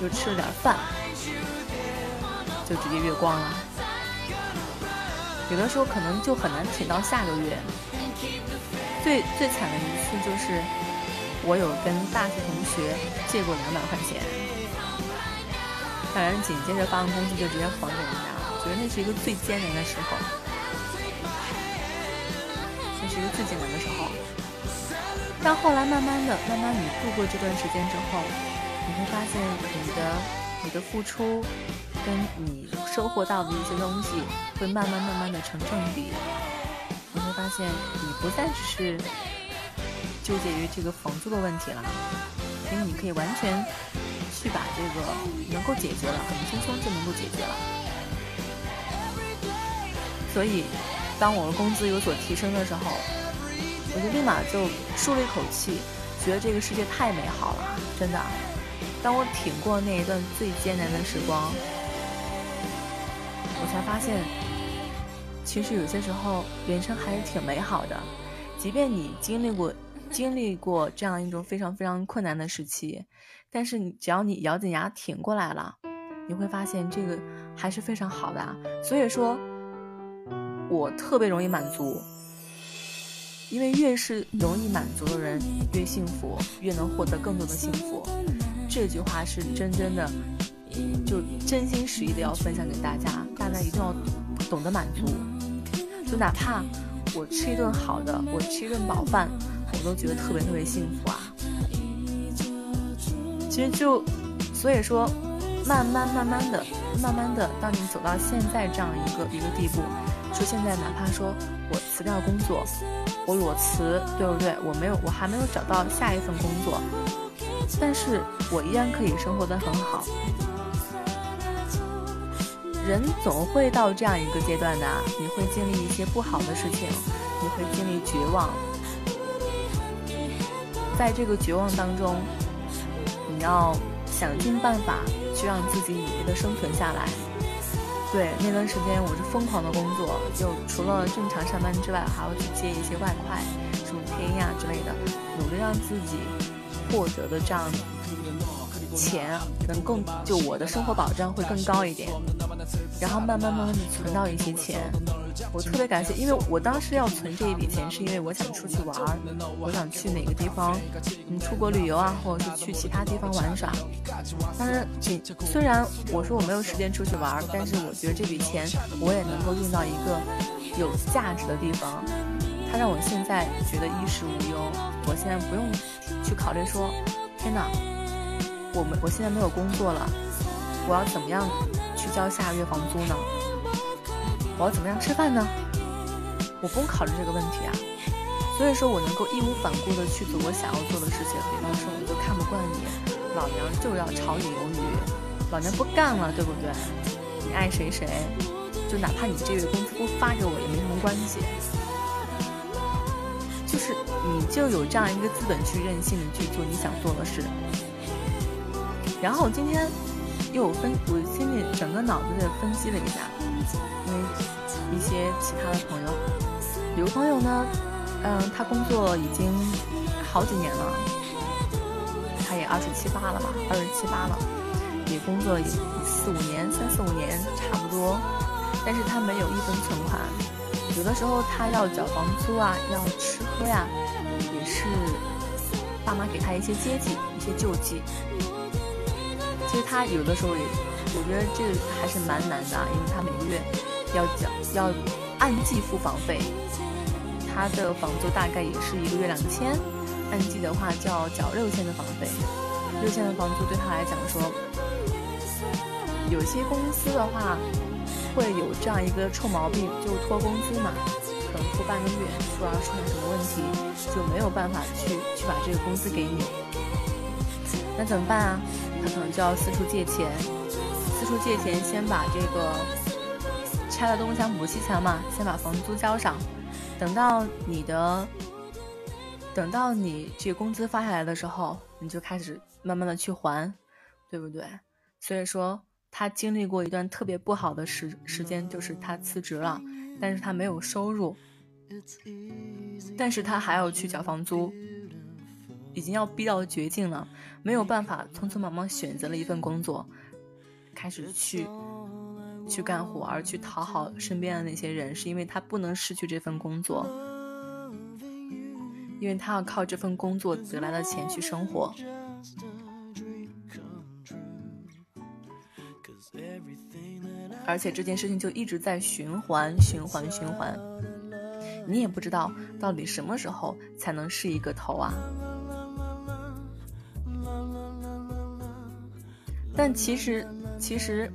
就吃了点饭，就直接月光了。有的时候可能就很难挺到下个月。最最惨的一次就是，我有跟大学同学借过两百块钱，当然紧接着发完工资就直接还给人家。觉得那是一个最艰难的时候，那是一个最艰难的时候。但后来慢慢的、慢慢你度过这段时间之后。你会发现，你的你的付出，跟你收获到的一些东西，会慢慢慢慢的成正比。你会发现，你不再只是纠结于这个房租的问题了，因为你可以完全去把这个能够解决了，很轻松就能够解决了。所以，当我的工资有所提升的时候，我就立马就舒了一口气，觉得这个世界太美好了，真的。当我挺过那一段最艰难的时光，我才发现，其实有些时候人生还是挺美好的。即便你经历过经历过这样一种非常非常困难的时期，但是你只要你咬紧牙挺过来了，你会发现这个还是非常好的。所以说，我特别容易满足，因为越是容易满足的人越幸福，越能获得更多的幸福。这句话是真真的，就真心实意的要分享给大家，大家一定要懂得满足。就哪怕我吃一顿好的，我吃一顿饱饭，我都觉得特别特别幸福啊。其实就，所以说，慢慢慢慢的，慢慢的，当你走到现在这样一个一个地步，说现在哪怕说我辞掉工作，我裸辞，对不对？我没有，我还没有找到下一份工作。但是我依然可以生活的很好。人总会到这样一个阶段的，你会经历一些不好的事情，你会经历绝望。在这个绝望当中，你要想尽办法去让自己努力的生存下来。对，那段时间我是疯狂的工作，就除了正常上班之外，还要去接一些外快，什么配音啊之类的，努力让自己。获得的这样钱能更就我的生活保障会更高一点，然后慢慢慢慢的存到一些钱。我特别感谢，因为我当时要存这一笔钱，是因为我想出去玩儿，我想去哪个地方，嗯，出国旅游啊，或者是去其他地方玩耍。当然，虽然我说我没有时间出去玩儿，但是我觉得这笔钱我也能够用到一个有价值的地方。它让我现在觉得衣食无忧，我现在不用去考虑说，天哪，我们我现在没有工作了，我要怎么样去交下个月房租呢？我要怎么样吃饭呢？我不用考虑这个问题啊，所以说我能够义无反顾的去做我想要做的事情。比方说，我就看不惯你，老娘就要炒你鱿鱼，老娘不干了，对不对？你爱谁谁，就哪怕你这月工资不发给我也没什么关系，就是你就有这样一个资本去任性的去做你想做的事。然后今天又分，我心里整个脑子在分析了一下。因为一些其他的朋友，有个朋友呢，嗯，他工作已经好几年了，他也二十七八了吧，二十七八了，也工作也四五年，三四五年差不多，但是他没有一分存款，有的时候他要缴房租啊，要吃喝呀，也是爸妈给他一些接济，一些救济。其实他有的时候也。我觉得这个还是蛮难的，因为他每个月要缴要按季付房费，他的房租大概也是一个月两千，按季的话就要缴六千的房费，六千的房租对他来讲说，有些公司的话会有这样一个臭毛病，就拖工资嘛，可能拖半个月，突然出现什么问题就没有办法去去把这个工资给你，那怎么办啊？他可能就要四处借钱。四处借钱，先把这个拆了东墙补西墙嘛，先把房租交上。等到你的，等到你这个工资发下来的时候，你就开始慢慢的去还，对不对？所以说，他经历过一段特别不好的时时间，就是他辞职了，但是他没有收入，但是他还要去缴房租，已经要逼到绝境了，没有办法，匆匆忙忙选择了一份工作。开始去去干活，而去讨好身边的那些人，是因为他不能失去这份工作，因为他要靠这份工作得来的钱去生活。而且这件事情就一直在循环、循环、循环，你也不知道到底什么时候才能是一个头啊！但其实。其实，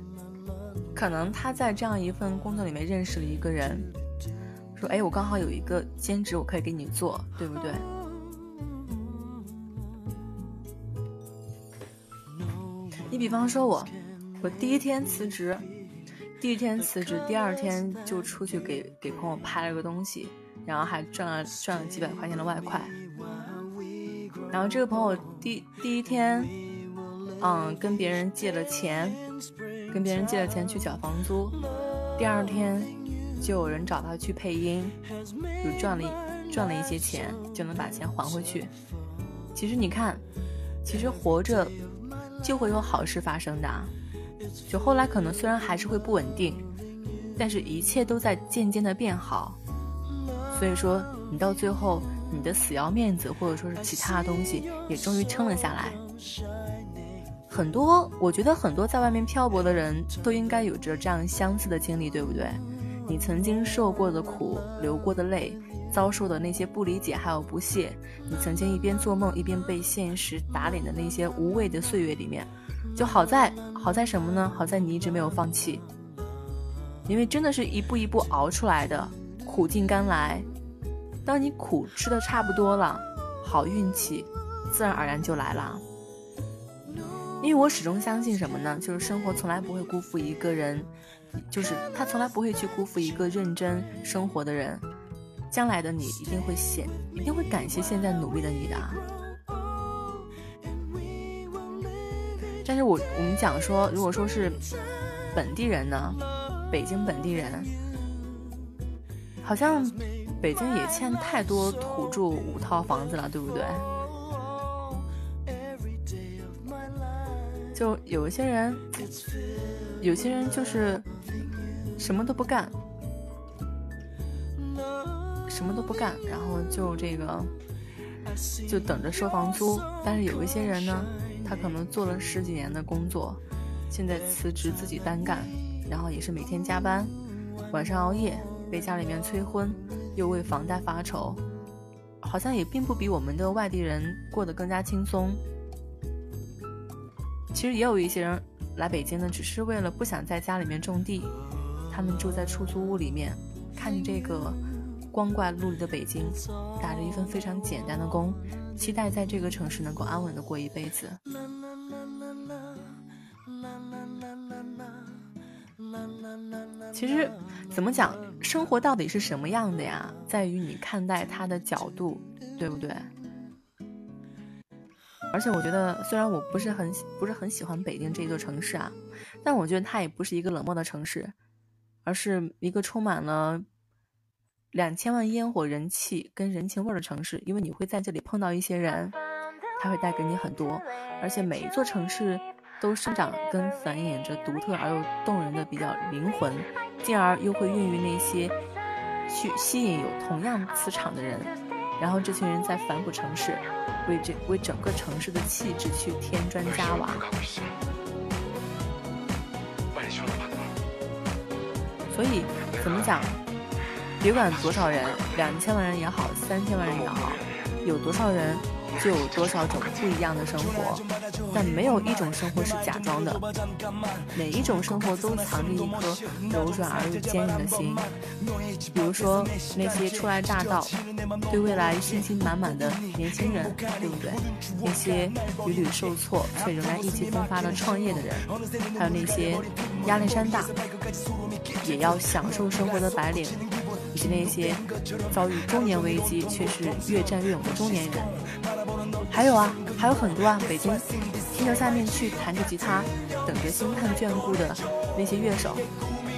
可能他在这样一份工作里面认识了一个人，说：“哎，我刚好有一个兼职，我可以给你做，对不对？”你比方说我，我第一天辞职，第一天辞职，第二天就出去给给朋友拍了个东西，然后还赚了赚了几百块钱的外快。然后这个朋友第第一天，嗯，跟别人借了钱。跟别人借了钱去缴房租，第二天就有人找他去配音，就赚了赚了一些钱，就能把钱还回去。其实你看，其实活着就会有好事发生的。就后来可能虽然还是会不稳定，但是一切都在渐渐的变好。所以说，你到最后，你的死要面子或者说是其他的东西，也终于撑了下来。很多，我觉得很多在外面漂泊的人都应该有着这样相似的经历，对不对？你曾经受过的苦、流过的泪、遭受的那些不理解还有不屑，你曾经一边做梦一边被现实打脸的那些无谓的岁月里面，就好在好在什么呢？好在你一直没有放弃，因为真的是一步一步熬出来的，苦尽甘来。当你苦吃的差不多了，好运气自然而然就来了。因为我始终相信什么呢？就是生活从来不会辜负一个人，就是他从来不会去辜负一个认真生活的人。将来的你一定会显，一定会感谢现在努力的你的。但是我我们讲说，如果说是本地人呢，北京本地人，好像北京也欠太多土著五套房子了，对不对？就有一些人，有些人就是什么都不干，什么都不干，然后就这个就等着收房租。但是有一些人呢，他可能做了十几年的工作，现在辞职自己单干，然后也是每天加班，晚上熬夜，被家里面催婚，又为房贷发愁，好像也并不比我们的外地人过得更加轻松。其实也有一些人来北京呢，只是为了不想在家里面种地，他们住在出租屋里面，看着这个光怪陆离的北京，打着一份非常简单的工，期待在这个城市能够安稳的过一辈子。其实，怎么讲，生活到底是什么样的呀？在于你看待它的角度，对不对？而且我觉得，虽然我不是很不是很喜欢北京这座城市啊，但我觉得它也不是一个冷漠的城市，而是一个充满了两千万烟火人气跟人情味的城市。因为你会在这里碰到一些人，他会带给你很多，而且每一座城市都生长跟繁衍着独特而又动人的比较灵魂，进而又会孕育那些去吸引有同样磁场的人，然后这群人在反哺城市。为这为整个城市的气质去添砖加瓦，所以怎么讲？别管多少人，两千万人也好，三千万人也好，有多少人就有多少种不一样的生活。但没有一种生活是假装的，每一种生活都藏着一颗柔软而又坚韧的心。比如说那些初来乍到、对未来信心满满的年轻人，对不对？那些屡屡受挫却仍然意气风发的创业的人，还有那些压力山大也要享受生活的白领，及那些遭遇中年危机却是越战越勇的中年人。还有啊，还有很多啊，北京。天桥下面去弹着吉他，等着星探眷顾的那些乐手，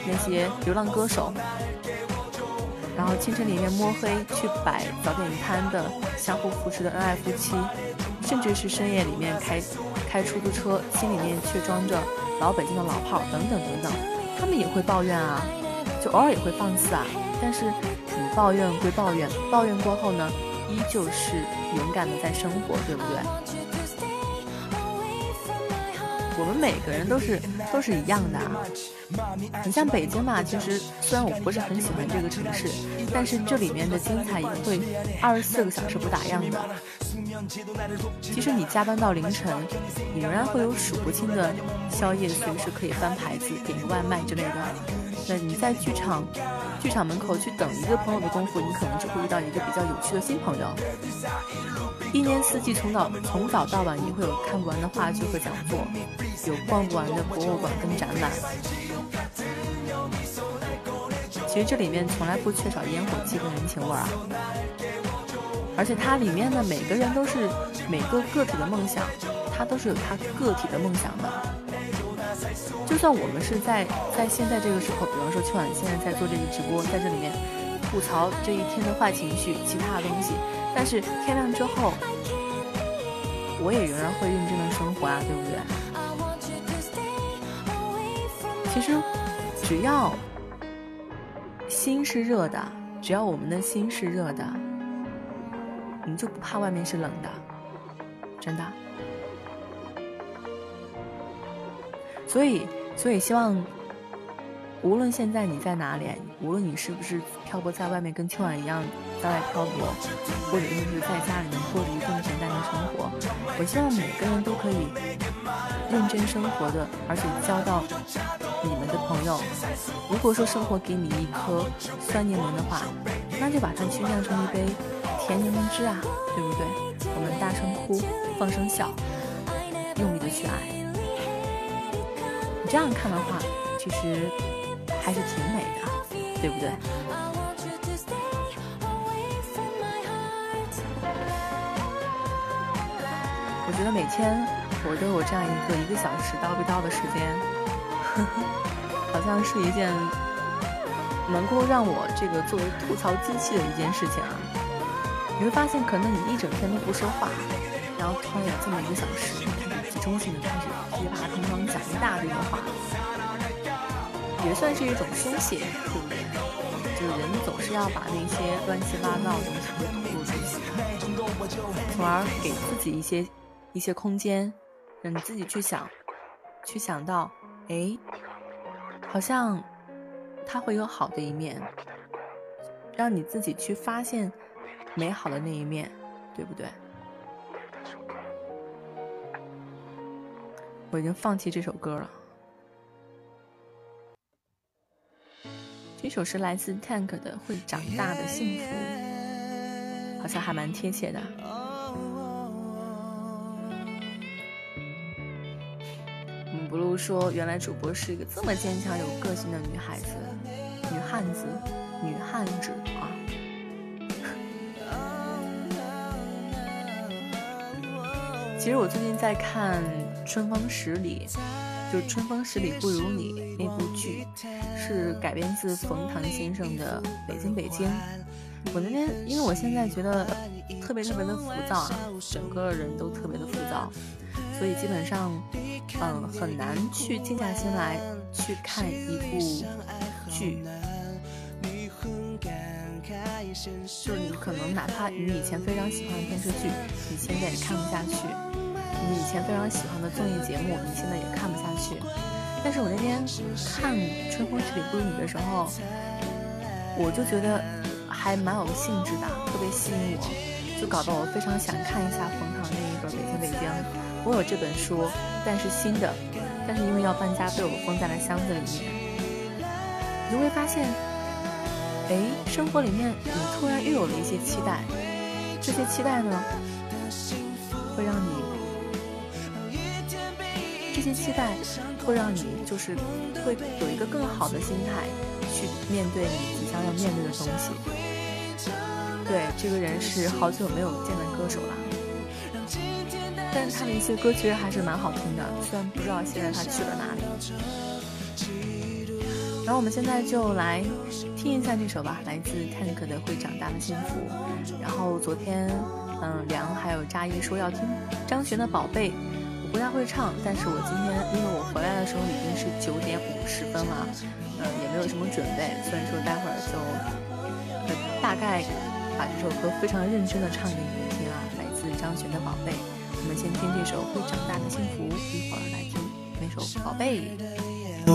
那些流浪歌手，然后清晨里面摸黑去摆早点摊的相互扶持的恩爱夫妻，甚至是深夜里面开开出租车，心里面却装着老北京的老炮等等等等，他们也会抱怨啊，就偶尔也会放肆啊，但是你抱怨归抱怨，抱怨过后呢，依旧是勇敢的在生活，对不对？我们每个人都是都是一样的啊！你像北京嘛，其实虽然我不是很喜欢这个城市，但是这里面的精彩也会二十四个小时不打烊的。其实你加班到凌晨，你仍然会有数不清的宵夜，随时可以翻牌子、点个外卖之类的。那你在剧场剧场门口去等一个朋友的功夫，你可能就会遇到一个比较有趣的新朋友。一年四季，从早从早到晚，你会有看不完的话剧和讲座，有逛不完的博物馆跟展览。其实这里面从来不缺少烟火气跟人情味啊，而且它里面的每个人都是每个个体的梦想，他都是有他个体的梦想的。就算我们是在在现在这个时候，比方说秋晚现在在做这个直播，在这里面吐槽这一天的坏情绪，其他的东西。但是天亮之后，我也仍然会认真的生活啊，对不对？其实，只要心是热的，只要我们的心是热的，你就不怕外面是冷的，真的。所以，所以希望。无论现在你在哪里，无论你是不是漂泊在外面，跟秋晚一样在外漂泊，或者说是在家里面过着一份简单的生活，我希望每个人都可以认真生活的，而且交到你们的朋友。如果说生活给你一颗酸柠檬的话，那就把它去酿成一杯甜柠檬汁啊，对不对？我们大声哭，放声笑，用力的去爱。你这样看的话，其实。还是挺美的，对不对？我觉得每天我都有这样一个一个小时叨逼叨的时间，好像是一件能够让我这个作为吐槽机器的一件事情啊。你会发现，可能你一整天都不说话，然后突然有这么一个小时，你看看语中性的开始噼里啪啦乒乓讲一大堆的话，也算是一种宣泄，对不对？就是人总是要把那些乱七八糟的东西都吐露出去，从而给自己一些一些空间，让你自己去想，去想到，哎，好像他会有好的一面，让你自己去发现美好的那一面，对不对？我已经放弃这首歌了。这首是来自 Tank 的《会长大的幸福》，好像还蛮贴切的。嗯，blue 说，原来主播是一个这么坚强、有个性的女孩子、女汉子、女汉子啊！其实我最近在看《春风十里》，就《春风十里不如你》那部剧，是改编自冯唐先生的《北京北京》。我那天，因为我现在觉得特别特别的浮躁啊，整个人都特别的浮躁，所以基本上，嗯，很难去静下心来去看一部剧。就是你可能哪怕你以前非常喜欢的电视剧，你现在也看不下去；你以前非常喜欢的综艺节目，你现在也看不下去。但是我那天看《春风十里不如你》的时候，我就觉得还蛮有兴致的，特别吸引我，就搞得我非常想看一下冯唐那一本《北京北京》。我有这本书，但是新的，但是因为要搬家，被我封在了箱子里面。你会发现。哎，生活里面你突然又有了一些期待，这些期待呢，会让你，这些期待会让你就是会有一个更好的心态去面对你即将要面对的东西。对，这个人是好久没有见的歌手了，但是他的一些歌其实还是蛮好听的，虽然不知道现在他去了哪里。然后我们现在就来听一下这首吧，来自 Tank 的《会长大的幸福》。然后昨天，嗯，梁还有扎一说要听张悬的《宝贝》，我不太会唱，但是我今天因为我回来的时候已经是九点五十分了，嗯，也没有什么准备，所以说待会儿就大概把这首歌非常认真的唱给你们听啊，来自张悬的《宝贝》。我们先听这首《会长大的幸福》，一会儿来听那首《宝贝》。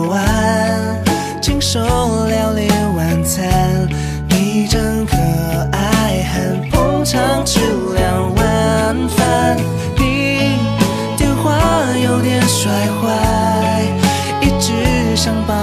晚亲手料理晚餐，你真可爱，很捧场，吃两碗饭。你电话有点摔坏，一直想帮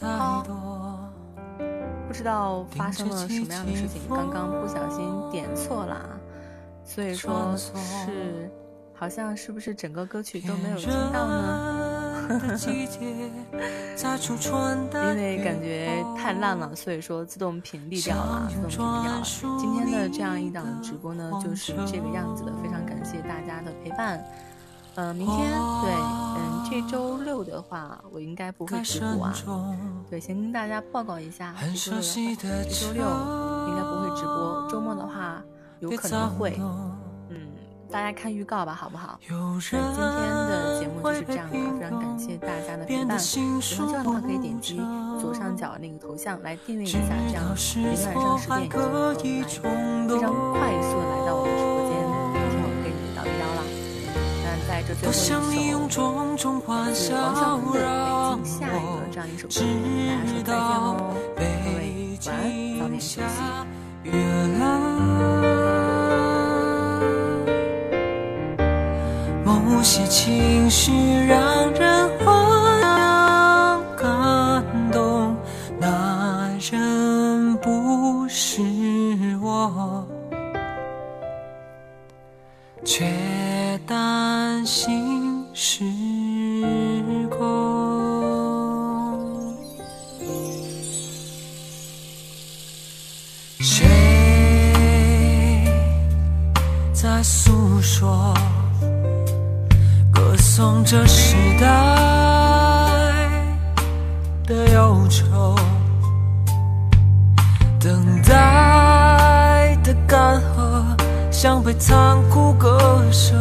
的太多。不知道发生了什么样的事情，刚刚不小心点错了，啊，所以说是好像是不是整个歌曲都没有听到呢？因为感觉太烂了，所以说自动屏蔽掉了，自动屏蔽掉了。今天的这样一档直播呢，就是这个样子的，非常感谢大家的陪伴。呃，明天对，嗯，这周六的话，我应该不会直播啊。对，先跟大家报告一下，这周六这周六应该不会直播，周末的话有可能会。嗯，大家看预告吧，好不好？那今天的节目就是这样的，非常感谢大家的陪伴。喜欢这样的话，可以点击左上角那个头像来订阅一下，这样每天晚上十点以后来非常快速的来最后一首。是王小虎的《北京下雨了》这样一首歌，大家说再见喽，各位晚安，早点休息。某些情绪让人感动，那人不是我，却。当说，歌颂这时代的忧愁，等待的干涸。像被残酷割舍，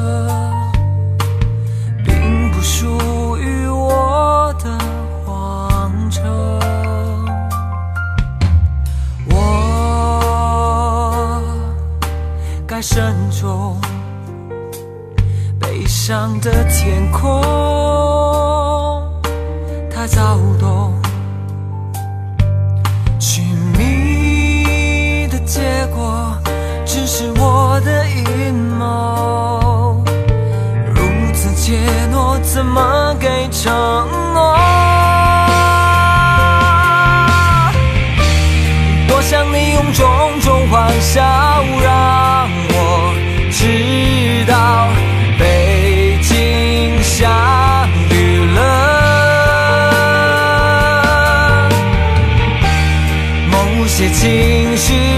并不属于我的荒城。我该慎重，上的天空太躁动，寻觅的结果。只是我的阴谋，如此怯懦，怎么给承诺？多想你用种种欢笑，让我知道北京下雨了。某些情绪